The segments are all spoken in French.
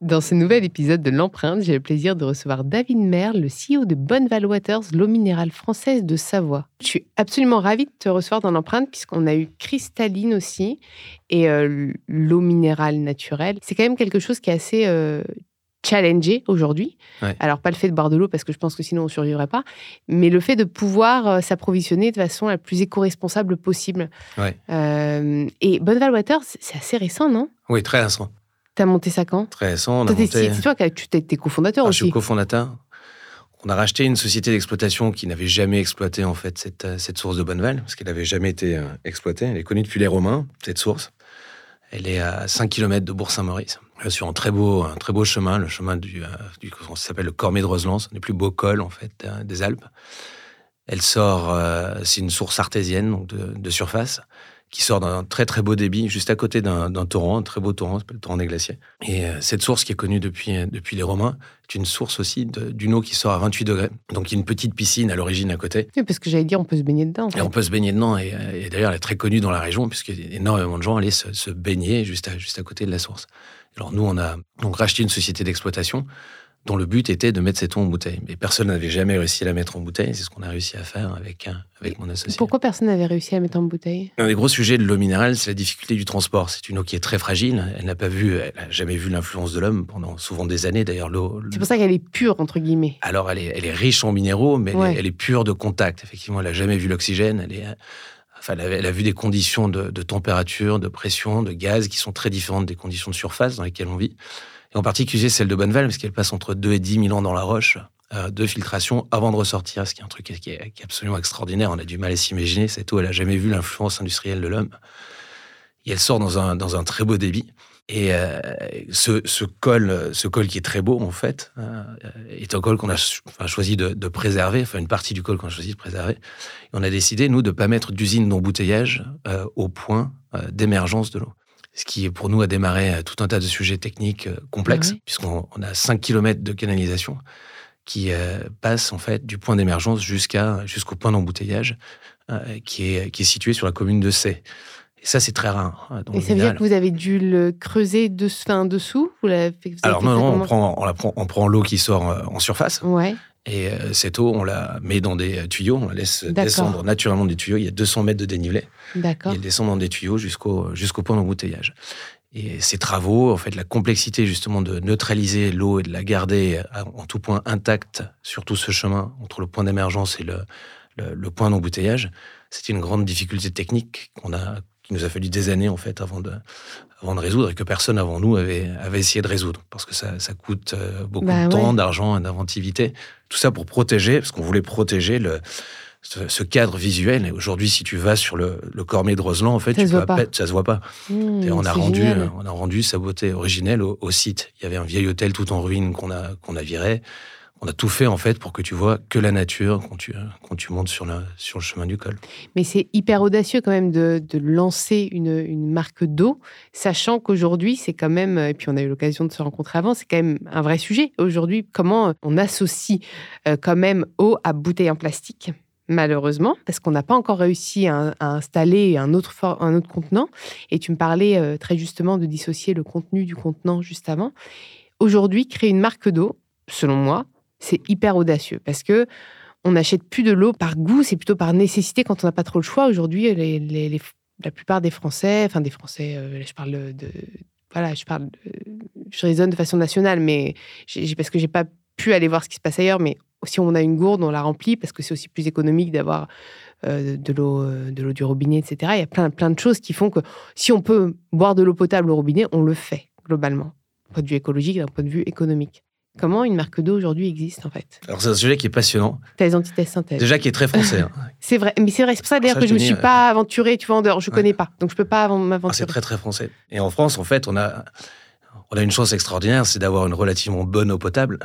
Dans ce nouvel épisode de l'empreinte, j'ai le plaisir de recevoir David Merle, le CEO de Bonneval Waters, l'eau minérale française de Savoie. Je suis absolument ravie de te recevoir dans l'empreinte puisqu'on a eu cristalline aussi et euh, l'eau minérale naturelle. C'est quand même quelque chose qui est assez euh, challengé aujourd'hui. Alors pas le fait de boire de l'eau parce que je pense que sinon on survivrait pas, mais le fait de pouvoir euh, s'approvisionner de façon la plus éco-responsable possible. et Bonneval Waters, c'est assez récent, non? Oui, très récent. T'as monté ça quand? Très récent. C'est toi qui as été cofondateur aussi. Je suis cofondateur. On a racheté une société d'exploitation qui n'avait jamais exploité en fait cette, euh, cette source de Bonneval, parce qu'elle n'avait jamais été euh, exploitée. Elle est connue depuis les Romains, cette source. Elle est à 5 km de Bourg-Saint-Maurice, sur un très beau, un très beau chemin, le chemin du, euh, du s'appelle le Cormet de Roseland, c'est le plus beau col en fait des Alpes. Elle sort, c'est une source artésienne donc de, de surface qui sort d'un très très beau débit, juste à côté d'un torrent, un très beau torrent, s'appelle le torrent des glaciers. Et euh, cette source qui est connue depuis, euh, depuis les Romains est une source aussi d'une eau qui sort à 28 degrés. Donc il y a une petite piscine à l'origine à côté. Oui, parce que j'allais dire, on peut se baigner dedans. Et on peut se baigner dedans. Et, euh, et d'ailleurs, elle est très connue dans la région, puisque énormément de gens allaient se, se, baigner juste à, juste à côté de la source. Alors nous, on a donc racheté une société d'exploitation dont le but était de mettre cette eau en bouteille. Mais personne n'avait jamais réussi à la mettre en bouteille. C'est ce qu'on a réussi à faire avec, avec mon associé. Pourquoi personne n'avait réussi à la mettre en bouteille? Un des gros sujets de l'eau minérale, c'est la difficulté du transport. C'est une eau qui est très fragile. Elle n'a pas vu, elle n'a jamais vu l'influence de l'homme pendant souvent des années. D'ailleurs, l'eau. C'est pour ça qu'elle est pure entre guillemets. Alors, elle est, elle est riche en minéraux, mais elle, est, pure de contact. Effectivement, elle n'a jamais vu l'oxygène. Elle est Enfin, elle a vu des conditions de, de, température, de pression, de gaz qui sont très différentes des conditions de surface dans lesquelles on vit et en particulier celle de Bonneval, parce qu'elle passe entre 2 et 10 000 ans dans la roche euh, de filtration avant de ressortir, ce qui est un truc qui est, absolument extraordinaire. On a du mal à s'imaginer. Cette eau, elle n'a jamais vu l'influence industrielle de l'homme. Et elle sort dans un, très beau débit. Et euh, ce, col, ce col qui est très beau, en fait, euh, est un col qu'on a choisi de, de, préserver, enfin une partie du col qu'on a choisi de préserver. Et on a décidé, nous, de ne pas mettre d'usine d'embouteillage au point d'émergence de l'eau ce qui pour nous a démarré euh, tout un tas de sujets techniques euh, complexes, puisqu'on a 5 km de canalisation qui euh, passe en fait du point d'émergence jusqu'à jusqu'au point d'embouteillage qui, est, qui est situé sur la commune de Sey. Et ça, c'est très rare. Hein, et ça veut dire que vous avez dû le creuser de, fin, dessous? Vous Alors non, non on, prend, on, la prend, on prend l'eau qui sort en surface. Ouais. Et euh, cette eau, on la met dans des tuyaux, on la laisse descendre naturellement des tuyaux. Il y a 200 mètres de dénivelé. D'accord. elle descend dans des tuyaux jusqu'au jusqu'au point d'embouteillage. Et ces travaux, en fait, la complexité justement de neutraliser l'eau et de la garder en tout point intacte sur tout ce chemin entre le point d'émergence et le, le, point d'embouteillage, c'était une grande difficulté technique qu'on a, qui nous a fallu des années en fait avant de, avant de résoudre et que personne avant nous avait, avait essayé de résoudre parce que ça, ça coûte euh, beaucoup bah de temps, d'argent et d'inventivité. Tout ça pour protéger, parce qu'on voulait protéger le, ce, cadre visuel. Et aujourd'hui, si tu vas sur le, le Cormier de Roseland, en fait, ça, tu se, peux ça se voit pas. Mmh, et on a rendu, on a rendu sa beauté originelle au, site. Il y avait un vieil hôtel tout en ruine qu'on a qu'on a viré on a tout fait en fait pour que tu vois que la nature quand tu, montes sur, le chemin du col. Mais c'est hyper audacieux quand même de, lancer une, marque d'eau, sachant qu'aujourd'hui c'est quand même, et puis on a eu l'occasion de se rencontrer avant, c'est quand même un vrai sujet. Aujourd'hui, comment on associe euh, quand même eau à bouteille en plastique? Malheureusement, parce qu'on n'a pas encore réussi à, installer un autre, un autre contenant. Et tu me parlais euh, très justement de dissocier le contenu du contenant juste avant. Aujourd'hui, créer une marque d'eau, selon moi, c'est hyper audacieux parce que on n'achète plus de l'eau par goût, c'est plutôt par nécessité quand on n'a pas trop le choix. Aujourd'hui, la plupart des Français, enfin des Français, euh, je parle de, voilà, je parle, je raisonne de façon nationale, mais parce que j'ai pas pu aller voir ce qui se passe ailleurs, mais si on a une gourde, on la remplit parce que c'est aussi plus économique d'avoir euh, de l'eau, euh, de l'eau du robinet, etc. Il y a plein, plein de choses qui font que si on peut boire de l'eau potable au robinet, on le fait globalement, d'un point de vue écologique, d'un point de vue économique. Comment une marque d'eau aujourd'hui existe en fait? Alors c'est un sujet qui est passionnant. Thèse, antithèse, synthèse. Déjà qui est très français. Hein. c'est vrai, mais c'est vrai, c'est pour ça d'ailleurs que je ne me suis pas aventurée, tu vois, en dehors, je ne connais pas, donc je ne peux pas m'aventurer. Ah, c'est très très français. Et en France, en fait, on a, on a une chance extraordinaire, c'est d'avoir une relativement bonne eau potable.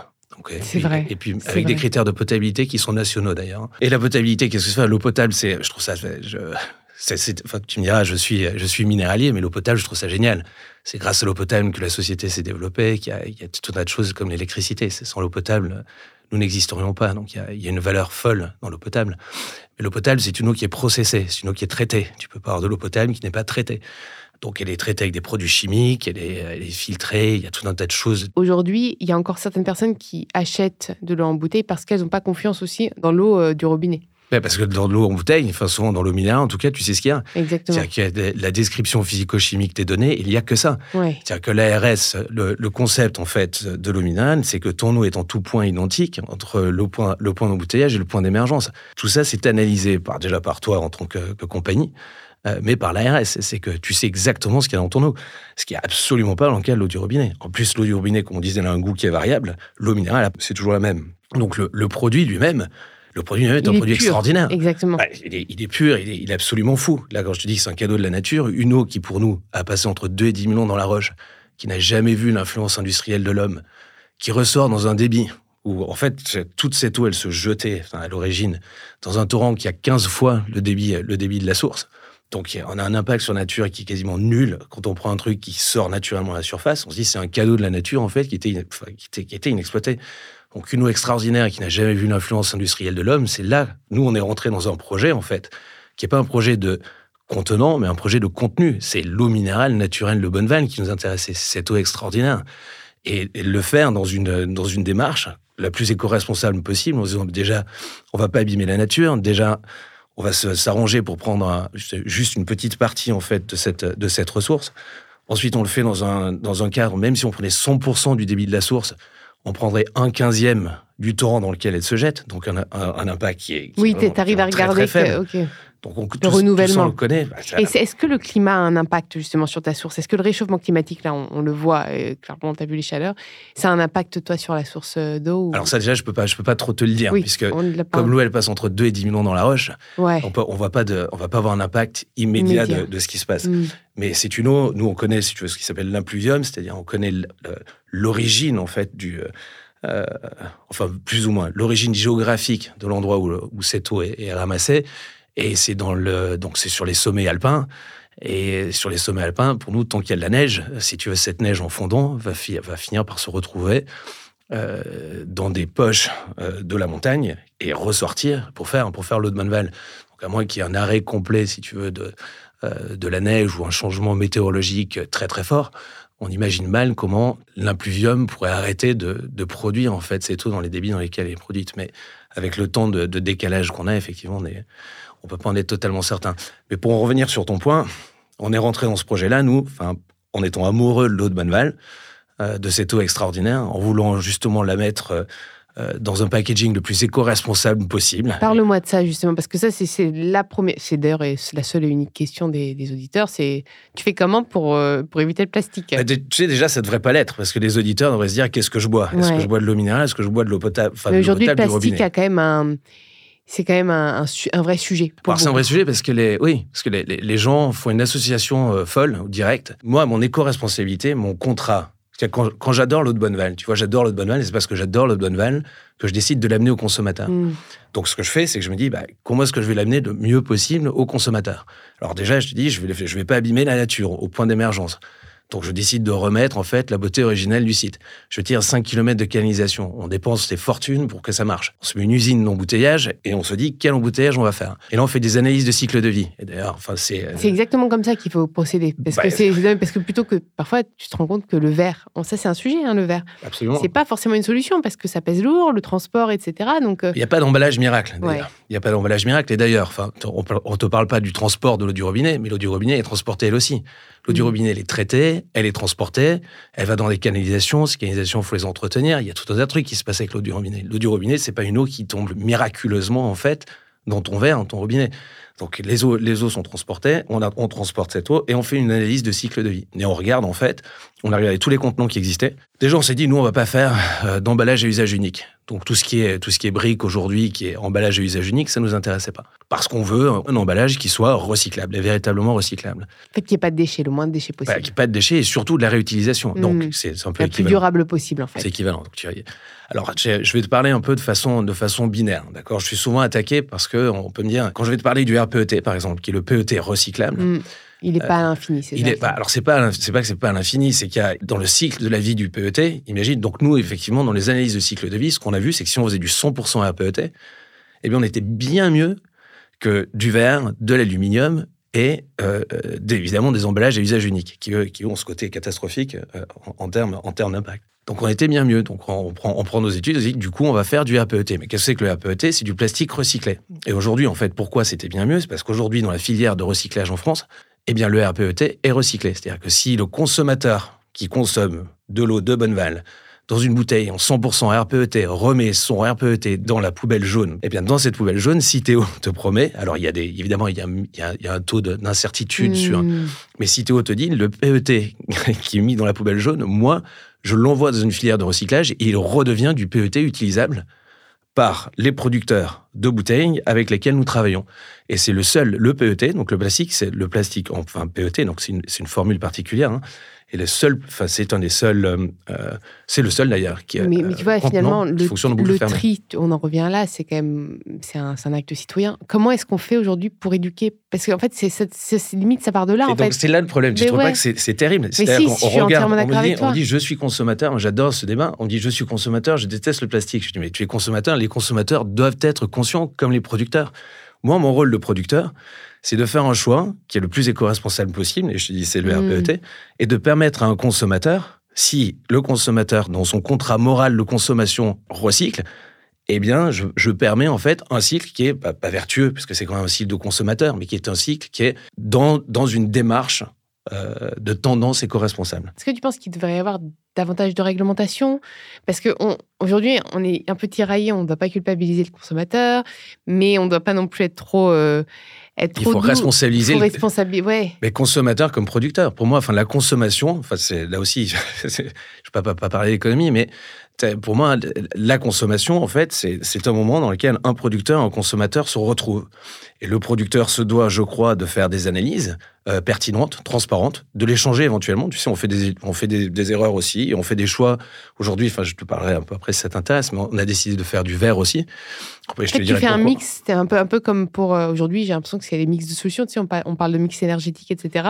C'est vrai. Et puis avec des critères de potabilité qui sont nationaux d'ailleurs. Et la potabilité, qu'est-ce que c'est L'eau potable, c'est, je trouve ça, je, tu me diras, je suis, je suis minéralier, mais l'eau potable, je trouve ça génial. C'est grâce à l'eau potable que la société s'est développée, qu'il y, a, tout un tas de choses comme l'électricité. Sans l'eau potable, nous n'existerions pas. Donc il y, a, il y, a, une valeur folle dans l'eau potable. Mais l'eau potable, c'est une eau qui est processée, c'est une eau qui est traitée. Tu peux pas avoir de l'eau potable qui n'est pas traitée. Donc elle est traitée avec des produits chimiques, elle est, filtrée, il y a tout un tas de choses. Aujourd'hui, il y a encore certaines personnes qui achètent de l'eau en bouteille parce qu'elles n'ont pas confiance aussi dans l'eau euh, du robinet. Parce que dans l'eau en bouteille, enfin souvent dans l'eau minérale, en tout cas, tu sais ce qu'il y a. Exactement. C'est-à-dire qu'il y a la description physico-chimique des données, il n'y a que ça. C'est-à-dire que l'ARS, le, concept en fait de l'eau minérale, c'est que ton eau est en tout point identique entre le point, le point d'embouteillage et le point d'émergence. Tout ça, c'est analysé par, déjà par toi en tant que compagnie. Euh, mais par l'ARS. C'est que tu sais exactement ce qu'il y a dans ton eau. Ce qui n'est absolument pas dans le cas de l'eau du robinet. En plus, l'eau du robinet, comme on disait, elle a un goût qui est variable. L'eau minérale, c'est toujours la même. Donc le, produit lui-même, le produit est un produit extraordinaire. Exactement. il, est, pur, il est, absolument fou. Là, quand je te dis que c'est un cadeau de la nature, une eau qui, pour nous, a passé entre 2 et 10 millions dans la roche, qui n'a jamais vu l'influence industrielle de l'homme, qui ressort dans un débit où, en fait, toute cette eau, elle se jetait, à l'origine, dans un torrent qui a 15 fois le débit, le débit de la source. Donc on a un impact sur la nature qui est quasiment nul. Quand on prend un truc qui sort naturellement à la surface, on se dit c'est un cadeau de la nature en fait qui était, qui était, inexploité. Donc une eau extraordinaire qui n'a jamais vu l'influence industrielle de l'homme, c'est là, nous on est rentré dans un projet en fait, qui n'est pas un projet de contenant, mais un projet de contenu. C'est l'eau minérale naturelle de Bonneval qui nous intéressait, cette eau extraordinaire. Et, le faire dans une, dans une démarche la plus éco-responsable possible, en disant déjà, on va pas abîmer la nature, déjà, on va s'arranger pour prendre juste une petite partie en fait de cette, de cette ressource. Ensuite, on le fait dans un, dans un cadre, même si on prenait 100% du débit de la source, on prendrait un quinzième du torrent dans lequel elle se jette, donc un, impact qui est, oui, tu arrives à regarder. Très, donc le renouvellement. Tout connaît. Bah, et est-ce que le climat a un impact justement sur ta source? Est-ce que le réchauffement climatique, là, on, le voit, clairement, tu as vu les chaleurs, ça a un impact, toi, sur la source euh, d'eau Alors ça, déjà, je peux pas, je peux pas trop te le dire, puisque comme l'eau, elle passe entre 2 et 10 millions dans la roche, on on va pas de, on va pas avoir un impact immédiat, De, ce qui se passe. Mm. Mais c'est une eau, nous, on connaît, si tu veux, ce qui s'appelle l'impluvium, c'est-à-dire on connaît l'origine, en fait, du... Euh, enfin, plus ou moins, l'origine géographique de l'endroit où, où, cette eau est, est ramassée. Et c'est dans le, donc c'est sur les sommets alpins. Et sur les sommets alpins, pour nous, tant qu'il y a de la neige, si tu veux, cette neige en fondant va, finir par se retrouver euh, dans des poches euh, de la montagne et ressortir pour faire, pour faire l'eau de Manval. Donc, à moins qu'il y ait un arrêt complet, si tu veux, de, euh, de la neige ou un changement météorologique très très fort, on imagine mal comment l'impluvium pourrait arrêter de, produire en fait cette eau dans les débits dans lesquels elle est produite. Mais avec le temps de décalage qu'on a, effectivement, on est, on peut pas en être totalement certain. Mais pour en revenir sur ton point, on est rentré dans ce projet-là, nous, enfin, en étant amoureux de l'eau de Bonneval, euh, de cette eau extraordinaire, en voulant justement la mettre euh, euh, dans un packaging le plus éco-responsable possible. Parle-moi de ça justement, parce que ça, c'est la première, c'est d'ailleurs la seule et unique question des, auditeurs, c'est tu fais comment pour, pour éviter le plastique? Bah, Tu sais, déjà, ça devrait pas l'être, parce que les auditeurs devraient se dire qu'est-ce que je bois? Est-ce que je bois de l'eau minérale? Est-ce que je bois de l'eau potable Aujourd'hui, le plastique a quand même un c'est quand même un, vrai sujet. c'est un vrai sujet parce que les, oui, parce que les, les, gens font une association euh, folle ou directe. Moi, mon éco-responsabilité, mon contrat Quand, quand j'adore l'eau de Bonneval, tu vois, j'adore l'eau de Bonneval, et c'est parce que j'adore l'eau de Bonneval que je décide de l'amener au consommateur. Mm. Donc, ce que je fais, c'est que je me dis, bah, comment est-ce que je vais l'amener le mieux possible au consommateur? Alors, déjà, je te dis, je ne vais, je vais pas abîmer la nature au point d'émergence. Donc je décide de remettre en fait la beauté originelle du site. Je tire 5 km de canalisation. On dépense des fortunes pour que ça marche. On se met une usine d'embouteillage et on se dit quel embouteillage on va faire? Et là on fait des analyses de cycle de vie. Et d'ailleurs, enfin c'est. Euh, c'est exactement comme ça qu'il faut procéder. Parce que bah, c'est parce que plutôt que parfois tu te rends compte que le verre, ça c'est un sujet hein, le verre. Absolument. C'est pas forcément une solution parce que ça pèse lourd, le transport, etc. Donc euh, il n'y a pas d'emballage miracle. Il n'y a pas d'emballage miracle. Et d'ailleurs, enfin on, ne te parle pas du transport de l'eau du robinet, mais l'eau du robinet est transportée elle aussi. L'eau du mm. robinet, elle est traitée, elle est transportée, elle va dans des canalisations. Ces canalisations, il faut les entretenir. Il y a tout un tas de trucs qui se passent avec l'eau du robinet. L'eau du robinet, c'est pas une eau qui tombe miraculeusement, en fait, dans ton verre, dans ton robinet. Donc les eaux, les eaux sont transportées, on transporte cette eau et on fait une analyse de cycle de vie. Et on regarde en fait, on a regardé tous les contenants qui existaient. Déjà on s'est dit nous on va pas faire euh, d'emballage à usage unique. Donc tout ce qui est tout ce qui est brique aujourd'hui, qui est emballage à usage unique, ça nous intéressait pas. Parce qu'on veut un, emballage qui soit recyclable et véritablement recyclable. En fait qu'il n'y ait pas de déchets, le moins de déchets possible. qu'il n'y ait pas de déchets et surtout de la réutilisation. Donc mmh. c'est un peu le plus durable possible en fait. C'est équivalent. Donc, tu alors, je vais te parler un peu de façon, de façon binaire, d'accord? Je suis souvent attaqué parce que on peut me dire, quand je vais te parler du RPET, par exemple, qui est le PET recyclable. Mm. Il n'est pas à l'infini, c'est pas, Alors, c'est pas, c'est pas que c'est pas à l'infini, c'est qu'il y a, dans le cycle de la vie du PET, imagine, donc nous, effectivement, dans les analyses de cycle de vie, ce qu'on a vu, c'est que si on faisait du 100% RPET, eh bien, on était bien mieux du verre, de l'aluminium et euh, euh, évidemment des emballages à usage unique, qui, ont ce côté catastrophique euh, en, termes d'impact. Donc on était bien mieux. Donc on prend, nos études, on dit du coup on va faire du RPET. Mais qu'est-ce que c'est que le RPET C'est du plastique recyclé. Et aujourd'hui, en fait, pourquoi c'était bien mieux? C'est parce qu'aujourd'hui, dans la filière de recyclage en France, eh bien le RPET est recyclé. C'est-à-dire que si le consommateur qui consomme de l'eau de Bonneval dans une bouteille en 100% RPET remet son RPET dans la poubelle jaune, eh bien dans cette poubelle jaune, si Théo te promet, alors il y a des, évidemment il y a, il y a, un taux d'incertitude mmh. sur, mais si Théo te dit le PET qui est mis dans la poubelle jaune, moi je l'envoie dans une filière de recyclage et il redevient du PET utilisable par les producteurs de bouteilles avec lesquels nous travaillons. Et c'est le seul, le PET, donc le plastique, c'est le plastique, enfin PET, donc c'est une, une, formule particulière, hein, et le seul, enfin, c'est un des seuls, euh, euh, c'est le seul d'ailleurs qui. Mais, mais tu vois, finalement, le, le tri, on en revient là, c'est quand même, c'est un, un, acte citoyen. Comment est-ce qu'on fait aujourd'hui pour éduquer? Parce qu'en fait, c'est limite, ça part de là. Et en donc c'est là le problème. Tu trouves pas que c'est terrible Mais si, on, je regarde, on, dit, on dit, je suis consommateur. J'adore ce débat. On dit je suis consommateur, je déteste le plastique. Je dis mais tu es consommateur. Les consommateurs doivent être conscients comme les producteurs. Moi, mon rôle de producteur, c'est de faire un choix qui est le plus éco-responsable possible, et je te dis c'est le mm. RPET, et de permettre à un consommateur, si le consommateur, dans son contrat moral de consommation, recycle, eh bien, je, permets en fait un cycle qui est pas, vertueux, puisque c'est quand même un cycle de consommateur, mais qui est un cycle qui est dans, dans une démarche euh, de tendance éco-responsable. Est-ce que tu penses qu'il devrait y avoir davantage de réglementation Parce qu'aujourd'hui, on, on est un peu tiraillé, on ne doit pas culpabiliser le consommateur, mais on ne doit pas non plus être trop... Euh, il faut responsabiliser ouais. les consommateurs comme producteurs. Pour moi, enfin, la consommation, enfin, c'est là aussi, je ne vais pas, pas, parler d'économie, mais pour moi, la consommation, en fait, c'est un moment dans lequel un producteur et un consommateur se retrouvent. Et le producteur se doit, je crois, de faire des analyses euh, pertinentes, transparentes, de les changer éventuellement. Tu sais, on fait des, on fait des, erreurs aussi, on fait des choix. Aujourd'hui, enfin, je te parlerai un peu après ça t'intéresse, mais on a décidé de faire du verre aussi. Après, je te tu fais un mix, c'est un peu, un peu comme pour euh, aujourd'hui, j'ai l'impression que c'est des mix de solutions. Tu sais, on, parle, on parle de mix énergétique, etc.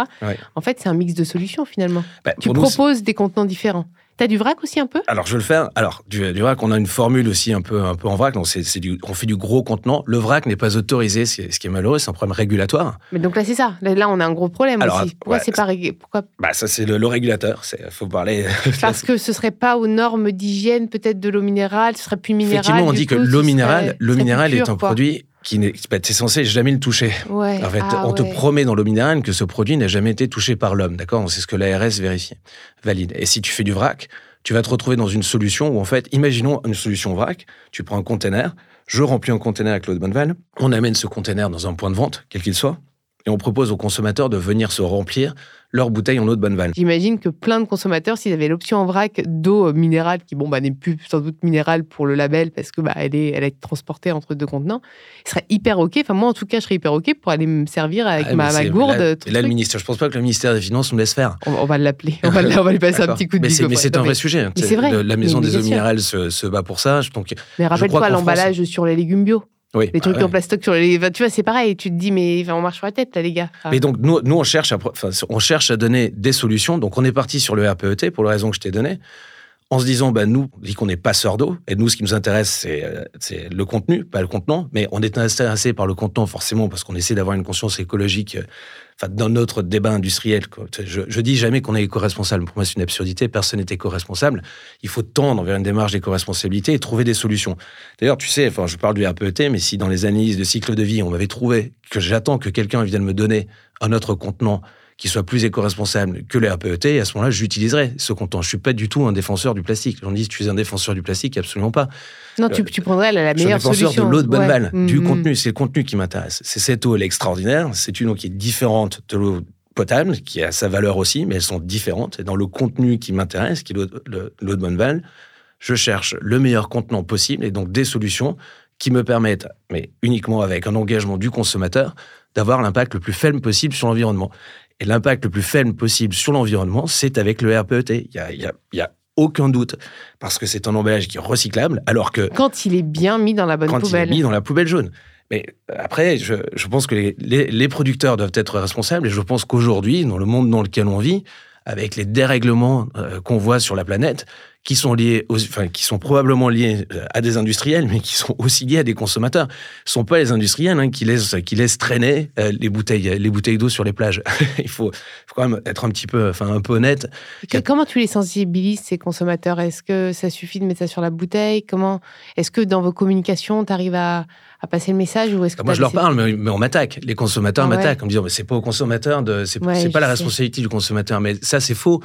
En fait, c'est un mix de solutions finalement. Bah, tu proposes des contenants différents. T'as du vrac aussi un peu? Alors je vais le faire. Alors du, vrac, on a une formule aussi un peu un peu en vrac. Donc c'est, on fait du gros contenant. Le vrac n'est pas autorisé, ce qui est malheureux, c'est un problème régulatoire. Mais donc là c'est ça. Là on a un gros problème aussi. Pourquoi c'est pas pourquoi? Bah ça c'est le, régulateur. Il faut parler. Parce que ce serait pas aux normes d'hygiène peut-être de l'eau minérale. Ce serait plus minéral. Effectivement, on dit que l'eau minérale, l'eau minérale est un produit qui n'est bah, censé jamais le toucher. en fait, ah on te promet dans l'eau minérale que ce produit n'a jamais été touché par l'homme, d'accord? C'est ce que l'ARS vérifie, valide. Et si tu fais du vrac, tu vas te retrouver dans une solution où, en fait, imaginons une solution vrac, tu prends un container, je remplis un container avec l'eau de Bonneval, on amène ce container dans un point de vente, quel qu'il soit, et on propose aux consommateurs de venir se remplir leur bouteille en eau de bonne vanne. J'imagine que plein de consommateurs, s'ils avaient l'option en vrac d'eau minérale, qui bon, bah, n'est plus sans doute minérale pour le label parce que bah, elle, est, elle est transportée entre deux contenants, ils seraient hyper OK. Enfin, moi, en tout cas, je serais hyper OK pour aller me servir avec ah, ma, gourde. Là, là le ministère, je pense pas que le ministère des Finances nous laisse faire. On, va l'appeler. On, va, lui passer un petit coup de Mais c'est un vrai sujet. Hein. Vrai. La maison des eaux minérales se, bat pour ça. Donc, mais rappelle-toi l'emballage sur les légumes bio. Oui, les trucs en plastique sur les. tu vois, c'est pareil. Tu te dis, mais on marche sur la tête, là, les gars. Mais donc, nous, nous on, cherche à, on cherche à donner des solutions. Donc, on est parti sur le RPET pour la raison que je t'ai donnée. En se disant, bah, nous, dit qu'on n'est pas d'eau. Et nous, ce qui nous intéresse, euh, c'est le contenu, pas le contenant. Mais on est intéressé par le contenant, forcément, parce qu'on essaie d'avoir une conscience écologique euh, enfin, dans notre débat industriel. Je, je dis jamais qu'on est éco-responsable. Pour moi, c'est une absurdité. Personne n'est éco-responsable. Il faut tendre vers une démarche d'éco-responsabilité et trouver des solutions. D'ailleurs, tu sais, enfin, je parle du RPET, mais si dans les analyses de cycle de vie, on m'avait trouvé que j'attends que quelqu'un vienne me donner un autre contenant qui soit plus éco-responsable que le RPET, et à ce moment-là, j'utiliserai ce contenant. Je suis pas du tout un défenseur du plastique. On dit, tu es un défenseur du plastique, absolument pas. Non, tu, tu prendrais la, meilleure solution. Je suis un défenseur de l'eau de bonne balle, du mm-hmm. contenu. C'est le contenu qui m'intéresse. C'est cette eau, elle est extraordinaire. C'est une eau qui est différente de l'eau potable, qui a sa valeur aussi, mais elles sont différentes. Et dans le contenu qui m'intéresse, qui est l'eau de bonne balle, je cherche le meilleur contenant possible et donc des solutions qui me permettent, mais uniquement avec un engagement du consommateur, d'avoir l'impact le plus faible possible sur l'environnement. Et l'impact le plus faible possible sur l'environnement, c'est avec le RPET. Il y a, y, a, y a, aucun doute, parce que c'est un emballage qui est recyclable, alors que... Quand il est bien mis dans la bonne poubelle. Quand il est mis dans la poubelle jaune. Mais euh, après, je, je pense que les, les, les, producteurs doivent être responsables, et je pense qu'aujourd'hui, dans le monde dans lequel on vit, avec les dérèglements euh, qu'on voit sur la planète, qui sont liés, enfin, qui sont probablement liés euh, à des industriels, mais qui sont aussi liés à des consommateurs. Ce sont pas les industriels hein, qui laissent, qui laissent traîner euh, les bouteilles, les bouteilles d'eau sur les plages. Il faut, faut, quand même être un petit peu, enfin, un peu honnête. comment tu les sensibilises ces consommateurs? Est-ce que ça suffit de mettre ça sur la bouteille? Comment Est-ce que dans vos communications, tu arrives à, à, passer le message ou est-ce que Moi, je leur parle, mais, on m'attaque. Les consommateurs ah m'attaquent en me disant, mais c'est pas au consommateur de, c'est pas la responsabilité du consommateur. Mais ça, c'est faux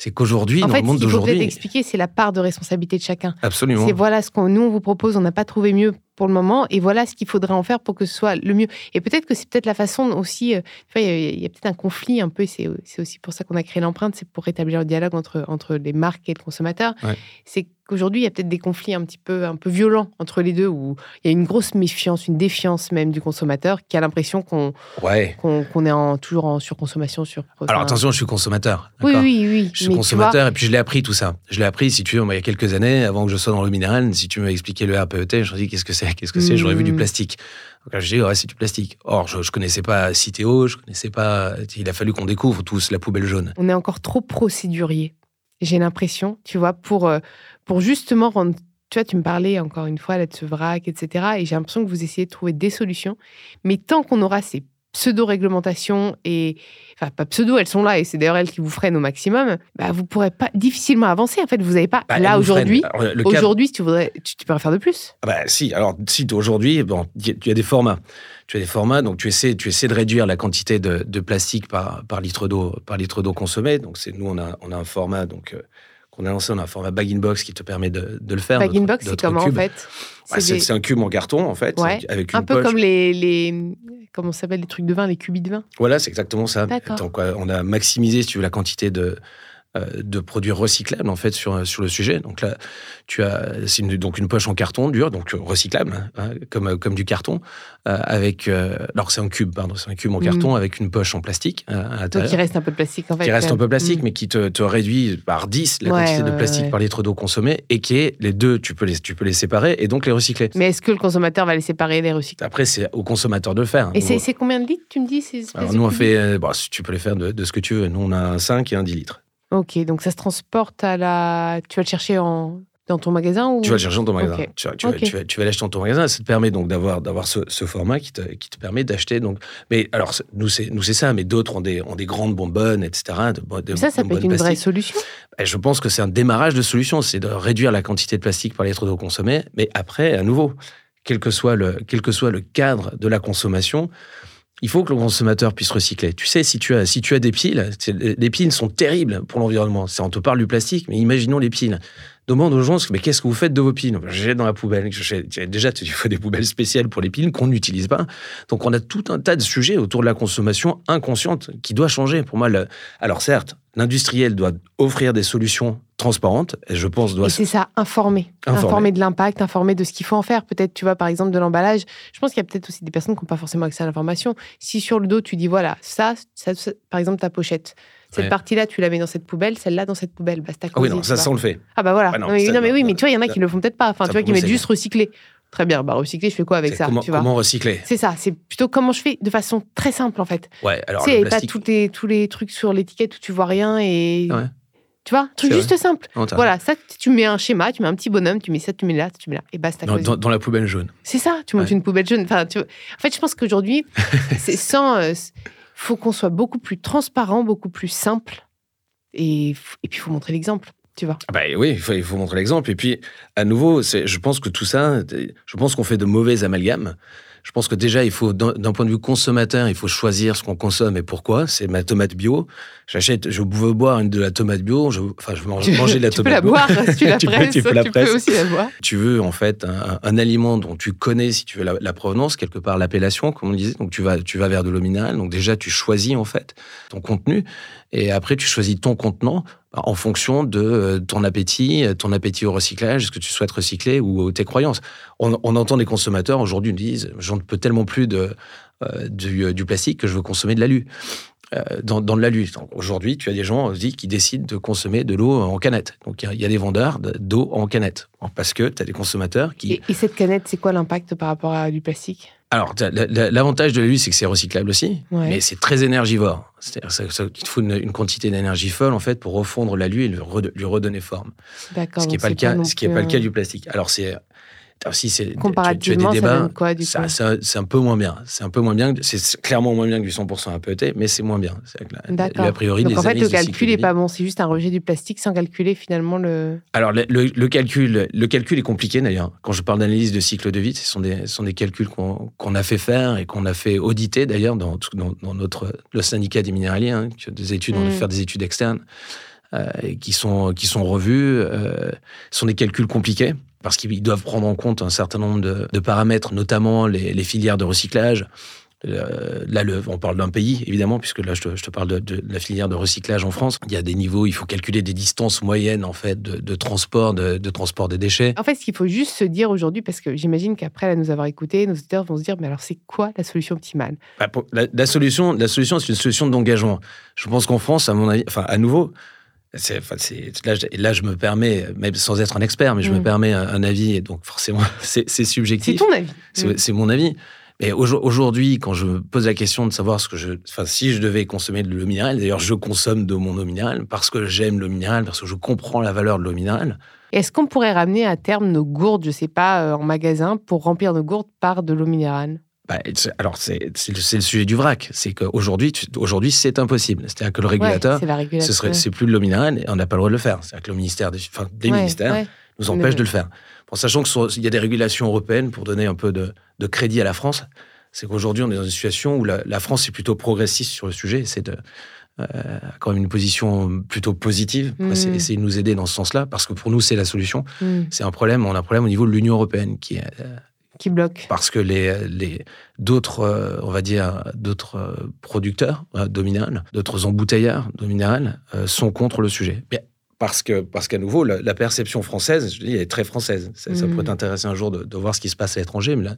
c'est qu'aujourd'hui, dans le monde d'aujourd'hui. En fait, ce faut expliquer, c'est la part de responsabilité de chacun. Absolument. C'est voilà ce qu'on nous on vous propose. On n'a pas trouvé mieux pour le moment, et voilà ce qu'il faudrait en faire pour que ce soit le mieux. Et peut-être que c'est peut-être la façon aussi. Euh, il y a, peut-être un conflit un peu. C'est aussi pour ça qu'on a créé l'empreinte, c'est pour rétablir le dialogue entre entre les marques et le consommateur. C'est qu'aujourd'hui, il y a peut-être des conflits un petit peu, un peu violents entre les deux, où il y a une grosse méfiance, une défiance même du consommateur, qui a l'impression qu'on qu'on est en, toujours en surconsommation. Sur, Alors attention, je suis consommateur. Oui, oui, oui. Je suis consommateur et puis je l'ai appris tout ça. Je l'ai appris, si tu veux, il y a quelques années, avant que je sois dans le minéral, si tu m'avais expliqué le RPET, je me dis qu'est-ce que c'est Qu'est-ce que c'est? J'aurais vu du mmh. plastique. Donc là, je dis, ouais, c'est du plastique. Or, je, ne connaissais pas Citeo, je connaissais pas. Il a fallu qu'on découvre tous la poubelle jaune. On est encore trop procédurier. J'ai l'impression, tu vois, pour, euh, pour justement rendre. Tu vois, tu me parlais encore une fois de ce vrac, etc. Et j'ai l'impression que vous essayez de trouver des solutions. Mais tant qu'on aura ces pseudo-réglementations et enfin pas pseudo, elles sont là et c'est d'ailleurs elles qui vous freinent au maximum. Bah, vous pourrez pas difficilement avancer. En fait, vous n'avez pas bah, là aujourd'hui. Aujourd'hui, si tu voudrais, tu, pourrais faire de plus. Ah bah si. Alors si aujourd'hui, bon, tu as des formats. Tu as des formats, donc tu essaies, tu essaies de réduire la quantité de, de plastique par, par litre d'eau, par litre d'eau consommée. Donc c'est nous, on a, on a un format donc euh, qu'on a lancé, on a un format bag-in-box qui te permet de, de le faire. Bag-in-box, c'est comment en fait? C'est un cube en carton en fait, avec une Un peu comme les, les comment s'appelle les trucs de vin, les cubis de vin? Voilà, c'est exactement ça. On a maximisé, si tu veux, la quantité de de produits recyclables en fait sur sur le sujet. Donc là, tu as c'est donc une poche en carton dur, donc recyclable hein, comme comme du carton euh, avec euh, alors c'est un cube pardon, c'est un cube en mm. carton avec une poche en plastique à Donc il reste un peu de plastique en fait. Qui reste un peu de plastique, mm. mais qui te, te, réduit par 10 la quantité de plastique par litre d'eau consommée et qui est les deux, tu peux les tu peux les séparer et donc les recycler. Mais est-ce que le consommateur va les séparer et les recycler? Après c'est au consommateur de le faire. Et c'est combien de litres tu me dis Alors nous on fait, bon, tu peux les faire de, de, ce que tu veux. Nous on a un 5 et un 10 litres. Ok, donc ça se transporte à la. Tu vas le chercher en... dans ton magasin ou... Tu vas le chercher dans ton magasin. Tu, vas, tu, vas, tu, vas, l'acheter dans ton magasin. Ça te permet donc d'avoir, d'avoir ce, ce, format qui te, qui te permet d'acheter. Donc... Mais alors, nous, c'est, nous, c'est ça, mais d'autres ont des, ont des grandes bonbonnes, etc. De, ça, ça peut être une vraie solution Je pense que c'est un démarrage de solution. C'est de réduire la quantité de plastique par litre d'eau consommée. Mais après, à nouveau, quel que soit le, quel que soit le cadre de la consommation, il faut que le consommateur puisse recycler. Tu sais, si tu as, si tu as des piles, les piles sont terribles pour l'environnement. On te parle du plastique, mais imaginons les piles. demande aux gens, mais qu'est-ce que vous faites de vos piles? Je jette dans la poubelle. Déjà, il faut des poubelles spéciales pour les piles qu'on n'utilise pas. Donc, on a tout un tas de sujets autour de la consommation inconsciente qui doit changer. Pour moi, alors certes, l'industriel doit offrir des solutions transparentes, et je pense doit. Et c'est ça, informer. informer. de l'impact, informer de ce qu'il faut en faire. Peut-être, tu vois, par exemple, de l'emballage. Je pense qu'il y a peut-être aussi des personnes qui n'ont pas forcément accès à l'information. Si sur le dos, tu dis, voilà, ça, ça par exemple, ta pochette. Cette partie-là, tu la mets dans cette poubelle, celle-là dans cette poubelle. Basta ah oui, non, ça, ça, on le fait. Ah bah voilà. non, mais, oui, mais tu vois, il y en a qui le font peut-être pas. Enfin, tu vois, qui mettent juste recycler. Très bien. Bah, recycler, je fais quoi avec ça comment, tu vois comment recycler? C'est ça. C'est plutôt comment je fais de façon très simple, en fait. Ouais, alors. Tu sais, pas tous les, tous les trucs sur l'étiquette où tu vois rien et. Ouais. Tu vois, truc juste simple. voilà, ça, tu mets un schéma, tu mets un petit bonhomme, tu mets ça, tu mets là, tu mets là, et basta. Dans, dans, dans la poubelle jaune. C'est ça, tu montes une poubelle jaune. Enfin, tu... En fait, je pense qu'aujourd'hui, c'est sans. Euh, faut qu'on soit beaucoup plus transparent, beaucoup plus simple et, et puis, il faut montrer l'exemple. Tu vois. Ah bah oui, il faut, il faut montrer l'exemple. Et puis, à nouveau, je pense que tout ça, je pense qu'on fait de mauvais amalgames. Je pense que déjà, il faut, d'un point de vue consommateur, il faut choisir ce qu'on consomme et pourquoi. C'est ma tomate bio. J'achète, je veux boire une de la tomate bio. Je, enfin, je veux manger de la tu tomate peux la boire tu la presses. tu, peux, la tu peux aussi la boire. Tu veux, en fait, un, aliment dont tu connais, si tu veux, la, provenance, quelque part l'appellation, comme on disait. Donc, tu vas, tu vas vers de l'eau minérale. Donc, déjà, tu choisis, en fait, ton contenu. Et après, tu choisis ton contenant en fonction de euh, ton appétit, euh, ton appétit au recyclage, ce que tu souhaites recycler ou tes croyances. On, entend des consommateurs aujourd'hui nous disent j'en peux tellement plus de, euh, du, plastique que je veux consommer de l'alu. Dans, dans de l'alu. Aujourd'hui, tu as des gens aussi qui décident de consommer de l'eau en canette. Donc il y, a des vendeurs d'eau en canette parce que tu as des consommateurs qui. et cette canette, c'est quoi l'impact par rapport à du plastique? Alors, l'avantage de l'alu, c'est que c'est recyclable aussi, mais c'est très énergivore. C'est-à-dire qu'il te faut une, quantité d'énergie folle, en fait, pour refondre l'alu et lui redonner forme. D'accord. Ce qui n'est pas, le cas, ce qui est pas le cas du plastique. Alors, c'est si c'est comparativement, tu, as des quoi, du C'est un peu moins bien. C'est un peu moins bien. C'est clairement moins bien que du 100% APET, mais c'est moins bien. D'accord. A priori, Donc en fait, le calcul n'est pas bon. C'est juste un rejet du plastique sans calculer finalement le. Alors le, le, calcul, le calcul est compliqué d'ailleurs. Quand je parle d'analyse de cycle de vie, ce sont des, sont des calculs qu'on a fait faire et qu'on a fait auditer d'ailleurs dans, dans, notre le syndicat des minéraliers. Hein, des études, on a mm. fait des études externes. Euh, qui sont qui sont revues. Euh, ce sont des calculs compliqués parce qu'ils doivent prendre en compte un certain nombre de, paramètres, notamment les, filières de recyclage. Euh, là, on parle d'un pays, évidemment, puisque là, je te, parle de, la filière de recyclage en France. Il y a des niveaux, il faut calculer des distances moyennes, en fait, de, transport, de, transport des déchets. En fait, ce qu'il faut juste se dire aujourd'hui, parce que j'imagine qu'après nous avoir écoutés, nos auditeurs vont se dire, mais alors, c'est quoi la solution optimale? Bah, la, solution, la solution, c'est une solution d'engagement. Je pense qu'en France, à mon avis, enfin, à nouveau, là, là, je me permets, même sans être un expert, mais je me mm. permets un, avis, et donc forcément, c'est, subjectif. C'est ton avis. C'est, mon avis. Mais aujourd'hui, quand je me pose la question de savoir ce que je, enfin, si je devais consommer de l'eau minérale, d'ailleurs, je consomme de mon eau minérale parce que j'aime l'eau minérale, parce que je comprends la valeur de l'eau minérale. Est-ce qu'on pourrait ramener à terme nos gourdes, je sais pas, euh, en magasin pour remplir nos gourdes par de l'eau minérale? Bah, alors, c'est le sujet du vrac. C'est qu'aujourd'hui, aujourd'hui, c'est impossible. C'est-à-dire que le régulateur, ce serait, c'est plus de l'eau minérale et on n'a pas le droit de le faire. C'est-à-dire que le ministère, des, enfin, des ministères nous empêche de le faire. En sachant qu'il y a des régulations européennes pour donner un peu de, crédit à la France, c'est qu'aujourd'hui, on est dans une situation où la, France est plutôt progressiste sur le sujet. C'est euh, quand même une position plutôt positive, mmh. essayer de nous aider dans ce sens-là, parce que pour nous, c'est la solution. Mm. C'est un problème, on a un problème au niveau de l'Union européenne qui est euh, qui bloque Parce que les, les d'autres, euh, on va dire, d'autres euh, producteurs euh, dominales, d'autres embouteilleurs dominales sont contre le sujet. parce que parce qu'à nouveau, la, perception française, je dis, elle est très française. Ça, pourrait mm. t'intéresser un jour de, voir ce qui se passe à l'étranger, mais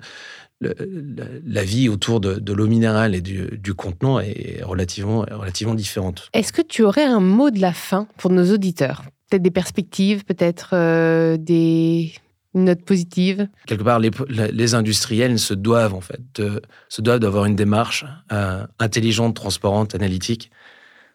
la, vie autour de, l'eau minérale et du, contenant est relativement, relativement différente. Est-ce que tu aurais un mot de la fin pour nos auditeurs? Peut-être des perspectives, peut-être des une note positive Quelque part, les, industriels se doivent en fait, se doivent d'avoir une démarche euh, intelligente, transparente, analytique.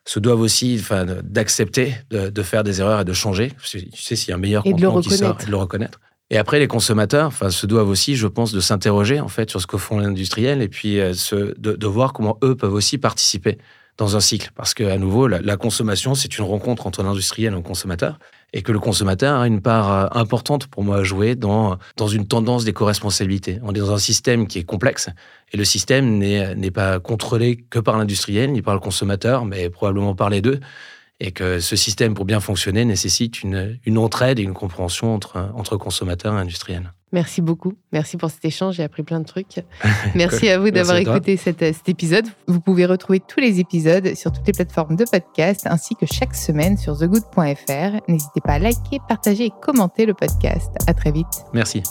Se doivent aussi, enfin, d'accepter de, faire des erreurs et de changer. Tu sais, s'il y a un meilleur et de le qui sort, de le reconnaître. Et après, les consommateurs, enfin, se doivent aussi, je pense, de s'interroger en fait sur ce que font les industriels et puis euh, de, voir comment eux peuvent aussi participer dans un cycle. Parce que, à nouveau, la, la consommation, c'est une rencontre entre l'industriel et le consommateur et que le consommateur a une part euh, importante pour moi à jouer dans, dans une tendance d'éco-responsabilité. On est dans un système qui est complexe et le système n'est pas contrôlé que par l'industriel ni par le consommateur, mais probablement par les deux. Et que ce système, pour bien fonctionner, nécessite une, une entraide et une compréhension entre, entre consommateurs et industriels. Merci beaucoup. Merci pour cet échange. J'ai appris plein de trucs. Merci à vous d'avoir écouté cet, cet, épisode. Vous pouvez retrouver tous les épisodes sur toutes les plateformes de podcast ainsi que chaque semaine sur thegood.fr. N'hésitez pas à liker, partager et commenter le podcast. À très vite. Merci.